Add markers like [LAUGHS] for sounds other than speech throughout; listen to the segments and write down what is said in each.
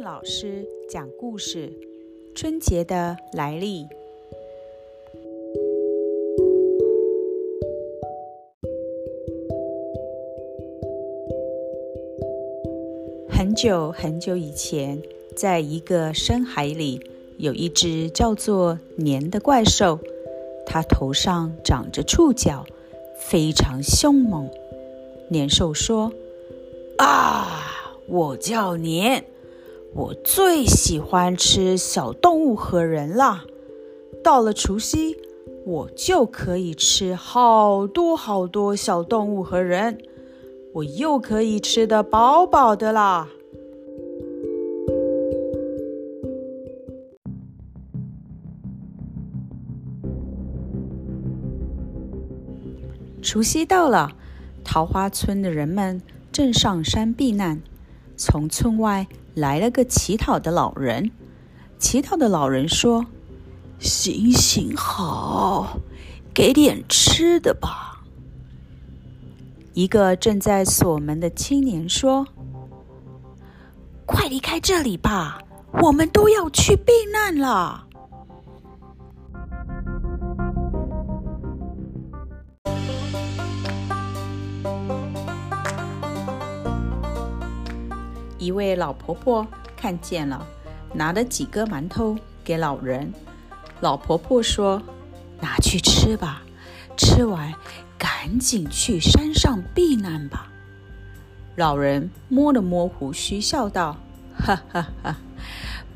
老师讲故事：春节的来历。很久很久以前，在一个深海里，有一只叫做年的怪兽，它头上长着触角，非常凶猛。年兽说：“啊，我叫年。”我最喜欢吃小动物和人了。到了除夕，我就可以吃好多好多小动物和人，我又可以吃得饱饱的啦。除夕到了，桃花村的人们正上山避难，从村外。来了个乞讨的老人，乞讨的老人说：“行行好，给点吃的吧。”一个正在锁门的青年说：“快离开这里吧，我们都要去避难了。”一位老婆婆看见了，拿了几个馒头给老人。老婆婆说：“拿去吃吧，吃完赶紧去山上避难吧。”老人摸了摸胡须，笑道：“哈哈哈，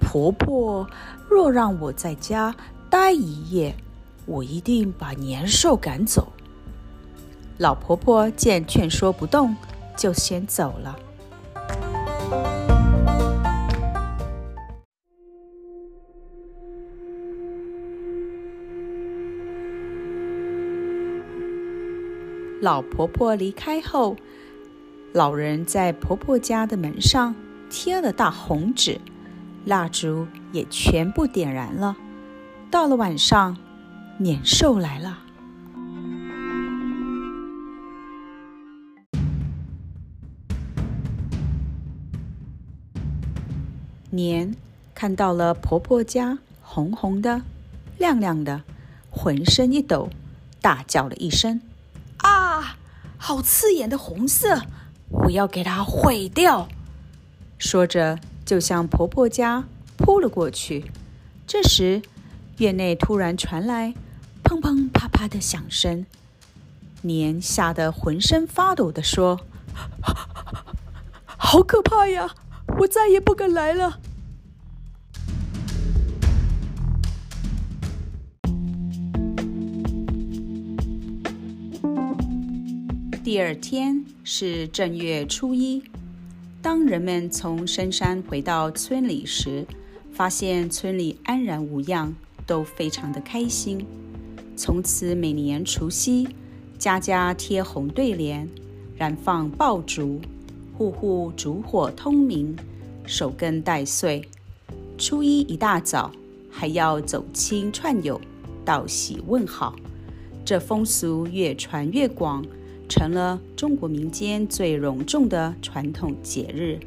婆婆若让我在家待一夜，我一定把年兽赶走。”老婆婆见劝说不动，就先走了。老婆婆离开后，老人在婆婆家的门上贴了大红纸，蜡烛也全部点燃了。到了晚上，年兽来了。年看到了婆婆家红红的、亮亮的，浑身一抖，大叫了一声。啊，好刺眼的红色！我要给它毁掉！说着，就向婆婆家扑了过去。这时，院内突然传来砰砰啪啪的响声。年吓得浑身发抖的说：“ [LAUGHS] 好可怕呀！我再也不敢来了。”第二天是正月初一，当人们从深山回到村里时，发现村里安然无恙，都非常的开心。从此每年除夕，家家贴红对联，燃放爆竹，户户烛火通明，守更待岁。初一一大早，还要走亲串友，道喜问好。这风俗越传越广。成了中国民间最隆重的传统节日。